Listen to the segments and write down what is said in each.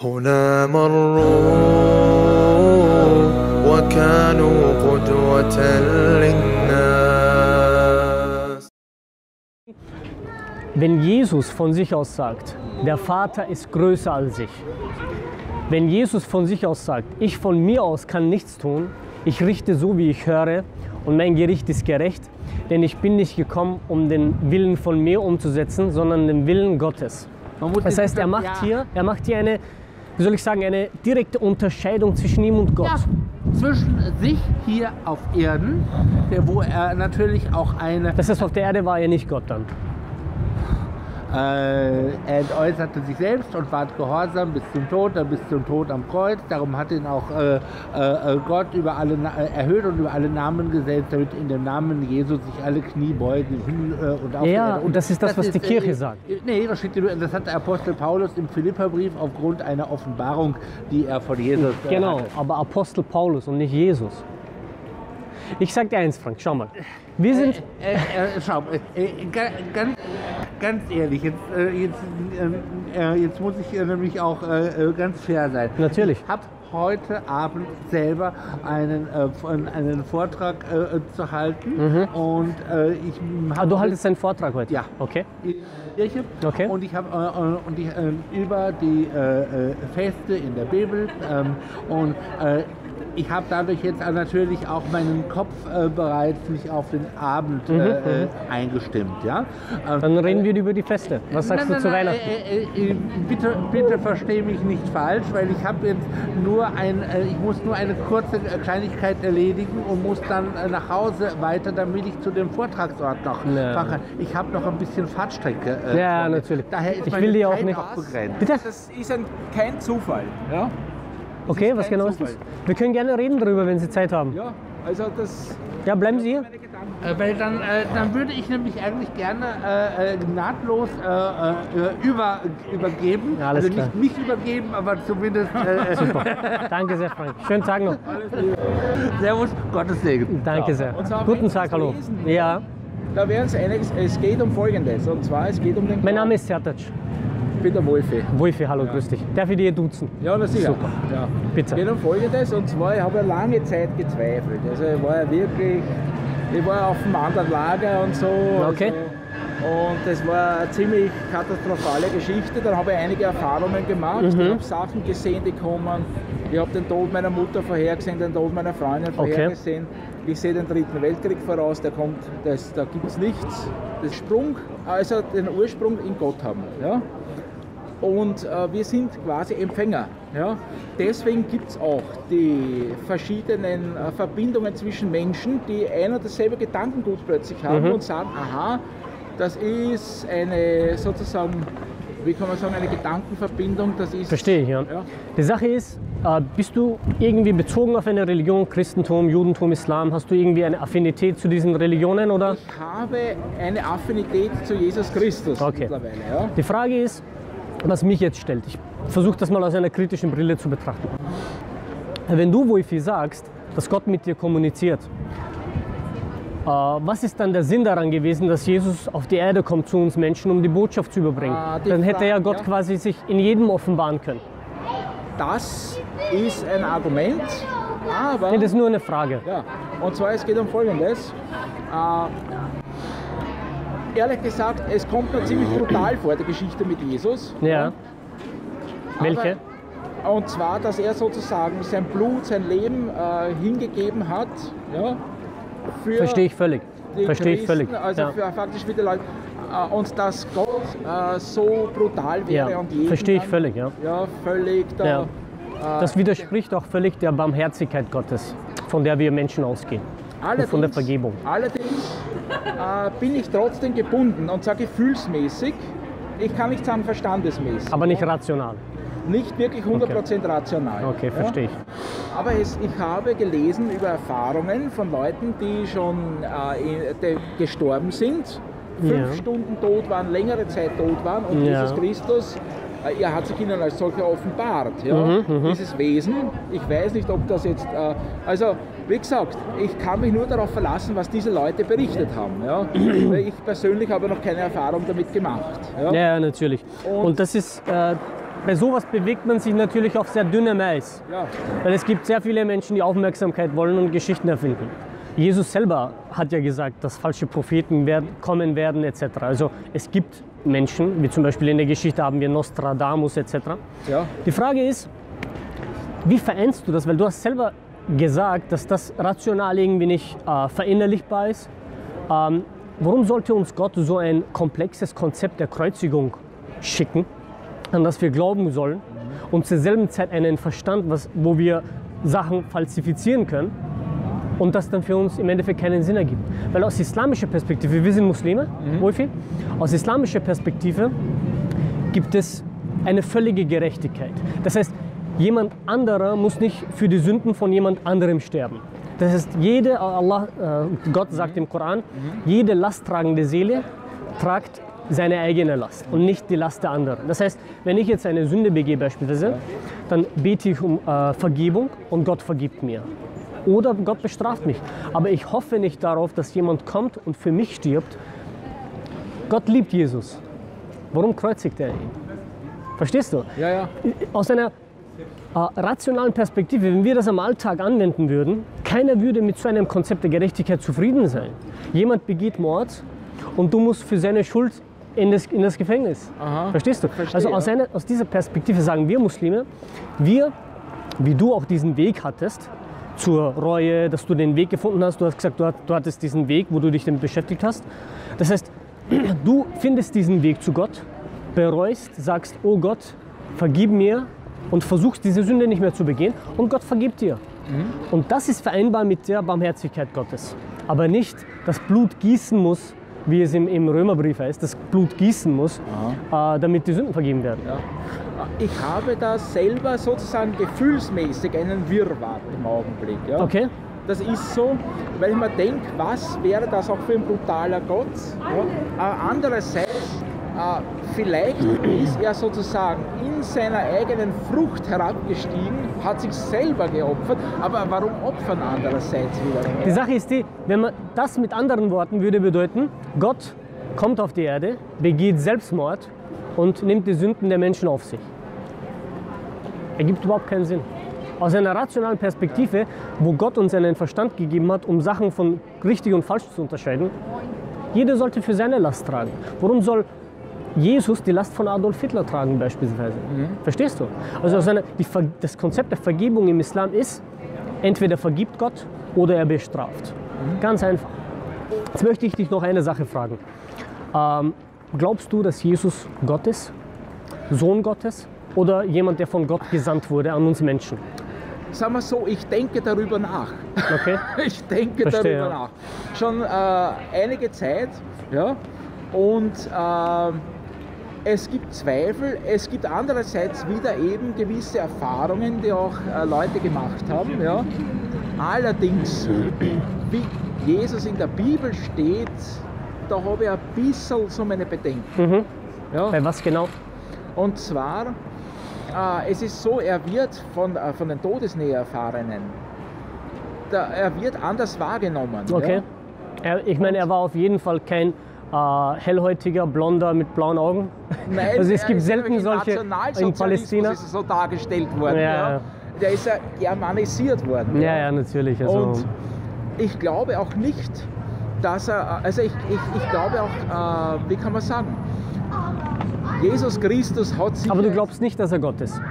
هنا مروا وكانوا قدوة للناس Wenn Jesus von sich aus sagt, der Vater ist größer als ich, wenn Jesus von sich aus sagt, ich von mir aus kann nichts tun, ich richte so, wie ich höre und mein Gericht ist gerecht, denn ich bin nicht gekommen, um den Willen von mir umzusetzen, sondern den Willen Gottes. Man muss Das das heißt, er sagen, macht ja. hier, er macht hier eine, wie soll ich sagen, eine direkte Unterscheidung zwischen ihm und Gott. Ja, zwischen sich hier auf Erden, wo er natürlich auch eine, Das heißt, auf der Erde war er nicht Gott dann. Äh, er äußerte sich selbst und ward gehorsam bis zum Tod, dann bis zum Tod am Kreuz. Darum hat ihn auch äh, äh, äh, Gott über alle Na- äh, erhöht und über alle Namen gesetzt, damit in dem Namen Jesus sich alle Knie beugen, im Himmel äh, und auf Ja, und das ist das, was die Kirche sagt. Nee, das, steht, das hat der Apostel Paulus im Philipperbrief aufgrund einer Offenbarung, die er von Jesus Genau, hatte. aber Apostel Paulus und nicht Jesus. Ich sag dir eins, Frank, schau mal. Wir sind, schau, ga- ganz, ganz ehrlich, jetzt, äh, jetzt, äh, äh, jetzt muss ich äh, nämlich auch äh, äh, ganz fair sein. Natürlich. Ich habe heute Abend selber einen, einen Vortrag zu halten und äh, ich ah, habe du haltest einen Vortrag heute? Ja. Okay. in der Kirche Okay. und ich habe und ich, über die Feste in der Bibel ähm, und ich habe dadurch jetzt natürlich auch meinen Kopf äh, bereits mich auf den Abend äh, äh, eingestimmt, ja. Ähm, Dann reden wir über die Feste. Was sagst nein, du zu nein, Weihnachten? Äh, äh, äh, bitte, bitte verstehe mich nicht falsch, weil ich habe jetzt nur ein, äh, ich muss nur eine kurze äh, Kleinigkeit erledigen und muss dann äh, nach Hause weiter, damit ich zu dem Vortragsort noch Ja. fahren kann. Ich habe noch ein bisschen Fahrtstrecke. äh, Ja, natürlich. Daher ist Ich meine will dir auch nicht- auch begrenzt. Bitte? Das ist ein, kein Zufall. Ja? Okay, ist was genau ist das? Zufall. Wir können gerne reden darüber, wenn Sie Zeit haben. ja, also das. Ja, bleiben Sie hier. Äh, weil dann, äh, dann würde ich nämlich eigentlich gerne äh, äh, nahtlos äh, äh, über, übergeben. Ja, alles also klar. nicht mich übergeben, aber zumindest. Äh, Super. Danke sehr, Frank. Schönen Tag noch. Servus, Gottes Segen. Danke sehr. Guten Tag, hallo. lesen, Ja, Da wären es einiges. Es geht um Folgendes. Und zwar, es geht um den mein Name ist Sertac. Peter Wolfe. Wolfi, hallo, grüß dich. Darf ich dir duzen? Ja, na sicher. Super. Ja. Bitte. Geht um Folgendes. Und zwar, ich habe ja lange Zeit gezweifelt. Also, ich war ja wirklich. Ich war auf einem anderen Lager und so. Okay. Also, und das war eine ziemlich katastrophale Geschichte. Dann habe ich einige Erfahrungen gemacht. Mhm. Ich habe Sachen gesehen, die kommen. Ich habe den Tod meiner Mutter vorhergesehen, den Tod meiner Freundin Okay. vorhergesehen. Ich sehe den dritten Weltkrieg voraus, der kommt, das, da gibt es nichts. Das Sprung, also den Ursprung in Gott haben. Ja? Und äh, wir sind quasi Empfänger. Ja? Deswegen gibt es auch die verschiedenen äh, Verbindungen zwischen Menschen, die ein und dasselbe Gedankengut plötzlich haben Mhm. und sagen, aha, das ist eine sozusagen, wie kann man sagen, eine Gedankenverbindung, das ist... Verstehe ich, ja. Ja. Die Sache ist, äh, bist du irgendwie bezogen auf eine Religion, Christentum, Judentum, Islam? Hast du irgendwie eine Affinität zu diesen Religionen oder? Ich habe eine Affinität zu Jesus Christus Okay. mittlerweile. Ja? Die Frage ist, was mich jetzt stellt. Ich versuche das mal aus einer kritischen Brille zu betrachten. Wenn du, Wolfi, sagst, dass Gott mit dir kommuniziert, äh, was ist dann der Sinn daran gewesen, dass Jesus auf die Erde kommt zu uns Menschen, um die Botschaft zu überbringen? Ah, dann hätte ja Gott ja. quasi sich in jedem offenbaren können. Das ist ein Argument, aber... Nee, das ist nur eine Frage. Ja, und zwar es geht um Folgendes. Äh, ehrlich gesagt, es kommt mir ziemlich brutal vor, die Geschichte mit Jesus. Ja. Welche? Aber, und zwar, dass er sozusagen sein Blut, sein Leben äh, hingegeben hat. Ja, Verstehe ich völlig. Verstehe ich völlig. Also ja. für faktisch für die Leute. Äh, und dass Gott äh, so brutal wäre Ja, und jeden verstehe ich dann- völlig, ja. Ja, völlig da. Ja. äh, Das widerspricht auch völlig der Barmherzigkeit Gottes, von der wir Menschen ausgehen. Und von der Vergebung. Allerdings äh, bin ich trotzdem gebunden und zwar gefühlsmäßig. Ich kann nicht sagen verstandesmäßig. Aber nicht rational. Nicht wirklich 100% rational. Okay, verstehe ich. Ja? Aber es, ich habe gelesen über Erfahrungen von Leuten, die schon äh, die gestorben sind, fünf Ja. Stunden tot waren, längere Zeit tot waren und Ja. Jesus Christus, äh, er hat sich ihnen als solcher offenbart. Ja? Mhm, Dieses Wesen, ich weiß nicht, ob das jetzt, äh, also wie gesagt, ich kann mich nur darauf verlassen, was diese Leute berichtet haben. Ja? Ich persönlich habe noch keine Erfahrung damit gemacht. Ja? Ja, ja natürlich. Und- Und das ist, äh, bei sowas bewegt man sich natürlich auf sehr dünnem Eis. Ja. Weil es gibt sehr viele Menschen, die Aufmerksamkeit wollen und Geschichten erfinden. Jesus selber hat ja gesagt, dass falsche Propheten werden, kommen werden etc. Also es gibt Menschen, wie zum Beispiel in der Geschichte haben wir Nostradamus etc. Ja. Die Frage ist, wie vereinst du das? Weil du hast selber gesagt, dass das rational irgendwie nicht äh, verinnerlichbar ist. Ähm, warum sollte uns Gott so ein komplexes Konzept der Kreuzigung schicken, an das wir glauben sollen und zur selben Zeit einen Verstand, was, wo wir Sachen falsifizieren können und das dann für uns im Endeffekt keinen Sinn ergibt? Weil aus islamischer Perspektive, wir sind Muslime, Wolfi, aus islamischer Perspektive gibt es eine völlige Gerechtigkeit. Das heißt, jemand anderer muss nicht für die Sünden von jemand anderem sterben. Das heißt, jede, Allah, äh, Gott sagt im Koran, jede lasttragende Seele tragt seine eigene Last und nicht die Last der anderen. Das heißt, wenn ich jetzt eine Sünde begehe beispielsweise, dann bete ich um äh, Vergebung und Gott vergibt mir. Oder Gott bestraft mich. Aber ich hoffe nicht darauf, dass jemand kommt und für mich stirbt. Gott liebt Jesus. Warum kreuzigt er ihn? Verstehst du? Ja, ja. Aus einer äh, rationalen Perspektive, wenn wir das am Alltag anwenden würden, keiner würde mit so einem Konzept der Gerechtigkeit zufrieden sein. Jemand begeht Mord und du musst für seine Schuld in das, in das Gefängnis. Aha. Verstehst du? Verstehe, also aus, einer, aus dieser Perspektive sagen wir Muslime, wir, wie du auch diesen Weg hattest, zur Reue, dass du den Weg gefunden hast. Du hast gesagt, du hattest diesen Weg, wo du dich damit beschäftigt hast. Das heißt, du findest diesen Weg zu Gott, bereust, sagst, oh Gott, vergib mir und versuchst diese Sünde nicht mehr zu begehen und Gott vergibt dir. Und das ist vereinbar mit der Barmherzigkeit Gottes. Aber nicht das Blut gießen muss, wie es im, im Römerbrief heißt, das Blut gießen muss, äh, damit die Sünden vergeben werden. Ja. Ich habe da selber sozusagen gefühlsmäßig einen Wirrwarr im Augenblick. Ja. Okay? Das ist so, weil ich mir denke, was wäre das auch für ein brutaler Gott? Ja. Äh, andererseits, vielleicht ist er sozusagen in seiner eigenen Frucht herabgestiegen, hat sich selber geopfert, aber warum opfern andererseits wieder? Die Sache ist die, wenn man das mit anderen Worten würde bedeuten, Gott kommt auf die Erde, begeht Selbstmord und nimmt die Sünden der Menschen auf sich. Ergibt überhaupt keinen Sinn. Aus einer rationalen Perspektive, wo Gott uns einen Verstand gegeben hat, um Sachen von richtig und falsch zu unterscheiden, jeder sollte für seine Last tragen. Warum soll Jesus die Last von Adolf Hitler tragen beispielsweise? Verstehst du? Also aus einer, die, das Konzept der Vergebung im Islam ist, entweder vergibt Gott oder er bestraft. Ganz einfach. Jetzt möchte ich dich noch eine Sache fragen. Ähm, glaubst du, dass Jesus Gott ist? Sohn Gottes? Oder jemand, der von Gott gesandt wurde an uns Menschen? Sagen wir so, ich denke darüber nach. Okay? Ich denke Verstehe, darüber ja. nach. Schon äh, einige Zeit. Ja? Und äh, es gibt Zweifel, es gibt andererseits wieder eben gewisse Erfahrungen, die auch äh, Leute gemacht haben. Ja? Allerdings, wie Jesus in der Bibel steht, da habe ich ein bisschen so meine Bedenken. Mhm. Ja? Bei was genau? Und zwar, äh, es ist so, er wird von, äh, von den Todesnähe-Erfahrenen, da, er wird anders wahrgenommen. Okay. Er, ich meine, er war auf jeden Fall kein äh, hellhäutiger, blonder mit blauen Augen. Nein, also es gibt selten solche in Palästina. ist so dargestellt worden. Ja, Ja, ja. Der ist ja germanisiert worden. Ja, ja, natürlich. Also, Und ich glaube auch nicht, dass er, also ich, ich, ich glaube auch, äh, wie kann man sagen, Jesus Christus hat sich, aber du glaubst nicht, dass er Gott ist?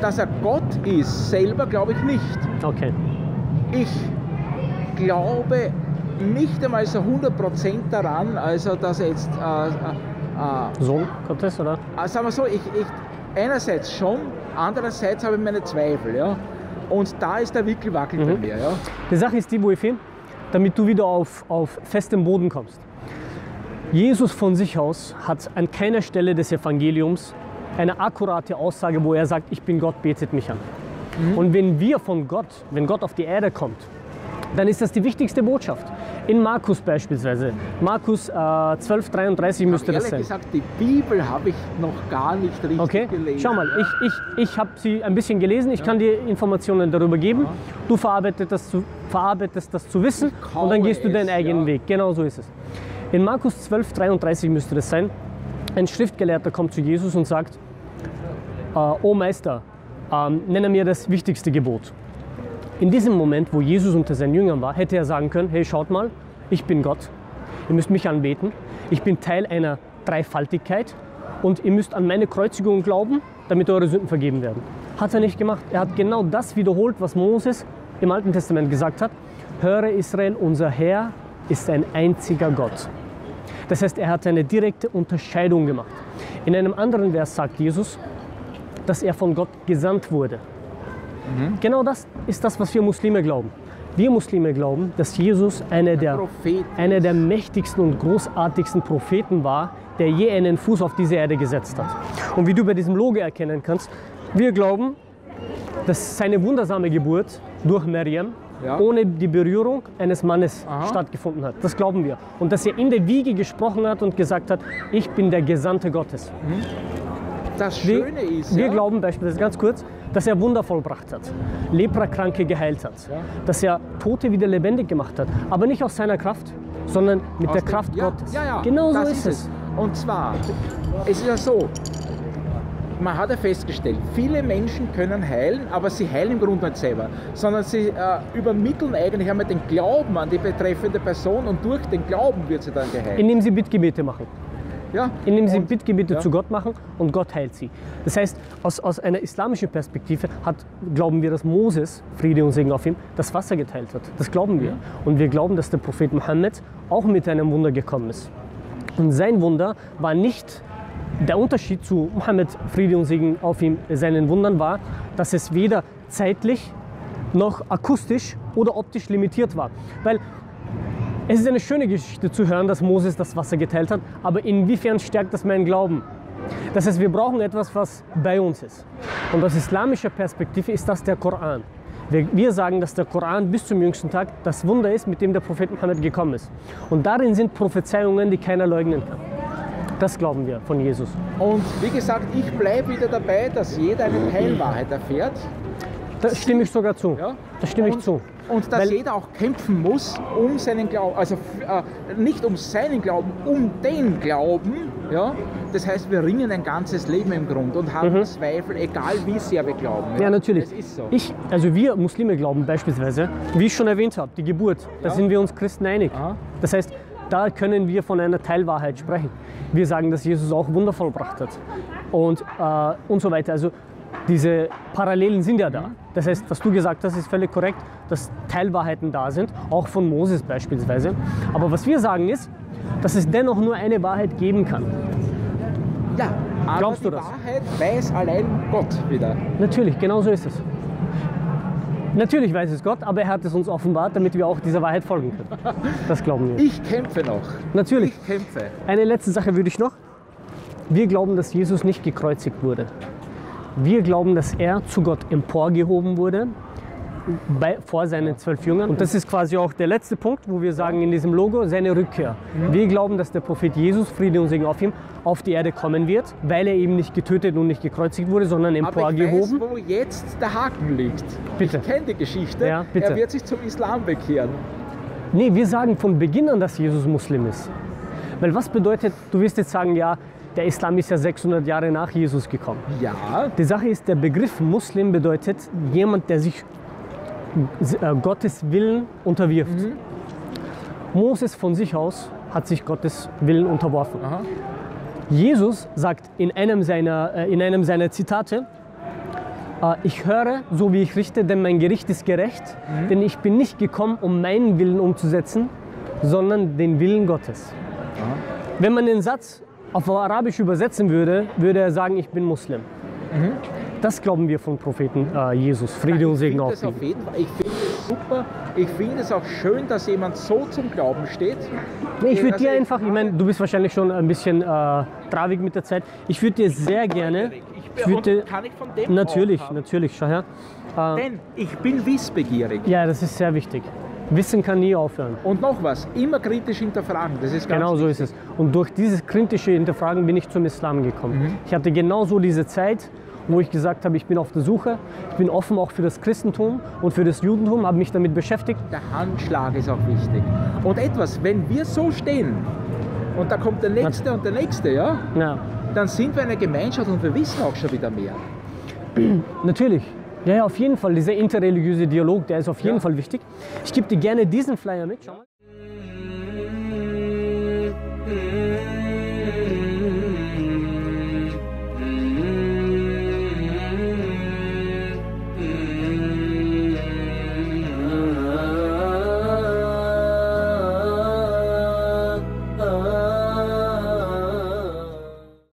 dass er Gott ist, selber glaube ich nicht. Okay. Ich glaube nicht einmal so 100% daran, also dass er jetzt, äh, äh, Sohn Gottes, oder? äh, sagen wir so, ich, ich, einerseits schon, andererseits habe ich meine Zweifel, ja. Und da ist der Wickelwackel bei Mhm. mir, ja. Die Sache ist die, Boefi, damit du wieder auf, auf festem Boden kommst. Jesus von sich aus hat an keiner Stelle des Evangeliums eine akkurate Aussage, wo er sagt, ich bin Gott, betet mich an. Und wenn wir von Gott, wenn Gott auf die Erde kommt, dann ist das die wichtigste Botschaft. In Markus beispielsweise. Markus äh, 12,33 müsste das Ehrlich sein. gesagt, die Bibel habe ich noch gar nicht richtig Okay, gelesen. schau mal, ich, ich, ich habe sie ein bisschen gelesen, ich kann dir Informationen darüber geben. Du verarbeitest das zu, verarbeitest das zu wissen und dann gehst du deinen es, eigenen ja. Weg. Genau so ist es. In Markus 12, 33 müsste das sein. Ein Schriftgelehrter kommt zu Jesus und sagt, äh, oh Meister, ähm, nenne mir das wichtigste Gebot. In diesem Moment, wo Jesus unter seinen Jüngern war, hätte er sagen können, hey, schaut mal, ich bin Gott, ihr müsst mich anbeten, ich bin Teil einer Dreifaltigkeit und ihr müsst an meine Kreuzigung glauben, damit eure Sünden vergeben werden. Hat er nicht gemacht. Er hat genau das wiederholt, was Moses im Alten Testament gesagt hat. Höre Israel, unser Herr ist ein einziger Gott. Das heißt, er hat eine direkte Unterscheidung gemacht. In einem anderen Vers sagt Jesus, dass er von Gott gesandt wurde. Genau das ist das, was wir Muslime glauben. Wir Muslime glauben, dass Jesus einer der, Prophet einer der mächtigsten und großartigsten Propheten war, der je einen Fuß auf diese Erde gesetzt hat. Und wie du bei diesem Logo erkennen kannst, wir glauben, dass seine wundersame Geburt durch Maryam Ja. ohne die Berührung eines Mannes Aha. stattgefunden hat. Das glauben wir. Und dass er in der Wiege gesprochen hat und gesagt hat, ich bin der Gesandte Gottes. Das Wir, Schöne ist, wir ja, glauben beispielsweise ganz kurz, dass er Wunder vollbracht hat, Leprakranke geheilt hat, Ja. dass er Tote wieder lebendig gemacht hat, aber nicht aus seiner Kraft, sondern mit aus der Kraft ja, Gottes. Ja, ja, genau so ist es. Und zwar, es ist ja so, man hat ja festgestellt, viele Menschen können heilen, aber sie heilen im Grunde nicht selber, sondern sie äh, übermitteln eigentlich einmal den Glauben an die betreffende Person und durch den Glauben wird sie dann geheilt. Indem sie Bittgebete machen. Ja? Indem sie Und- Bittgebete ja. zu Gott machen und Gott heilt sie. Das heißt, aus, aus einer islamischen Perspektive hat, glauben wir, dass Moses, Friede und Segen auf ihm, das Wasser geteilt hat. Das glauben wir. Und wir glauben, dass der Prophet Mohammed auch mit einem Wunder gekommen ist. Und sein Wunder war nicht der Unterschied zu Mohammed, Friede und Segen auf ihm, seinen Wundern war, dass es weder zeitlich noch akustisch oder optisch limitiert war. Weil es ist eine schöne Geschichte zu hören, dass Moses das Wasser geteilt hat, aber inwiefern stärkt das meinen Glauben? Das heißt, wir brauchen etwas, was bei uns ist. Und aus islamischer Perspektive ist das der Koran. Wir, wir sagen, dass der Koran bis zum jüngsten Tag das Wunder ist, mit dem der Prophet Mohammed gekommen ist. Und darin sind Prophezeiungen, die keiner leugnen kann. Das glauben wir von Jesus. Und wie gesagt, ich bleibe wieder dabei, dass jeder eine Teilwahrheit erfährt. Da stimme ich sogar zu. Ja? Da stimme ich und, zu. Und dass Weil- jeder auch kämpfen muss um seinen Glauben, also äh, nicht um seinen Glauben, um den Glauben. Ja? Das heißt, wir ringen ein ganzes Leben im Grund und haben Zweifel, egal wie sehr wir glauben. Mhm. Ja, natürlich. So. Ich, also wir Muslime glauben beispielsweise, wie ich schon erwähnt habe, die Geburt, da Ja. sind wir uns Christen einig. Aha. Das heißt, da können wir von einer Teilwahrheit sprechen. Wir sagen, dass Jesus auch Wunder vollbracht hat und, äh, und so weiter. Also diese Parallelen sind ja da. Das heißt, was du gesagt hast, ist völlig korrekt, dass Teilwahrheiten da sind, auch von Moses beispielsweise. Aber was wir sagen ist, dass es dennoch nur eine Wahrheit geben kann. ja, aber Glaubst die du das? Wahrheit weiß allein Gott wieder. Natürlich, genau so ist es. Natürlich weiß es Gott, aber er hat es uns offenbart, damit wir auch dieser Wahrheit folgen können. Das glauben wir. Ich kämpfe noch. Natürlich. Ich kämpfe. Eine letzte Sache würde ich noch. Wir glauben, dass Jesus nicht gekreuzigt wurde. Wir glauben, dass er zu Gott emporgehoben wurde bei, vor seinen zwölf Jüngern. Und das ist quasi auch der letzte Punkt, wo wir sagen in diesem Logo, seine Rückkehr. Wir glauben, dass der Prophet Jesus, Friede und Segen auf ihm, auf die Erde kommen wird, weil er eben nicht getötet und nicht gekreuzigt wurde, sondern Aber ich weiß, emporgehoben. wo jetzt der Haken liegt. Bitte. Ich kenne die Geschichte. Ja, bitte. Er wird sich zum Islam bekehren. Nee, wir sagen von Beginn an, dass Jesus Muslim ist. Weil was bedeutet, du wirst jetzt sagen, ja, der Islam ist ja 600 Jahre nach Jesus gekommen. Ja, Die Sache ist, der Begriff Muslim bedeutet jemand, der sich äh, Gottes Willen unterwirft. Moses von sich aus hat sich Gottes Willen unterworfen. Aha. Jesus sagt in einem seiner, äh, in einem seiner Zitate, äh, ich höre, so wie ich richte, denn mein Gericht ist gerecht, denn ich bin nicht gekommen, um meinen Willen umzusetzen, sondern den Willen Gottes. Wenn man den Satz auf Arabisch übersetzen würde, würde er sagen, ich bin Muslim. Das glauben wir vom Propheten äh, Jesus. Friede und Segen auf Fall. Ich finde es super. Ich finde es auch schön, dass jemand so zum Glauben steht. Ich würde Also dir einfach, ich meine, du bist wahrscheinlich schon ein bisschen äh, traurig mit der Zeit. Ich würde dir sehr gerne, ich würde, kann ich von dem natürlich, natürlich, schau her. Äh, Denn ich bin wissbegierig. ja, das ist sehr wichtig. Wissen kann nie aufhören. Und noch was, immer kritisch hinterfragen. Das ist ganz Genau so wichtig. ist es. Und durch dieses kritische Hinterfragen bin ich zum Islam gekommen. Mhm. Ich hatte genau so diese Zeit, wo ich gesagt habe, ich bin auf der Suche, ich bin offen auch für das Christentum und für das Judentum, habe mich damit beschäftigt. Der Handschlag ist auch wichtig. Und etwas, wenn wir so stehen und da kommt der Nächste und der Nächste, ja, Ja, dann sind wir eine Gemeinschaft und wir wissen auch schon wieder mehr. Natürlich. Ja, ja, auf jeden Fall. Dieser interreligiöse Dialog, der ist auf jeden Ja. Fall wichtig. Ich gebe dir gerne diesen Flyer mit. Schau mal.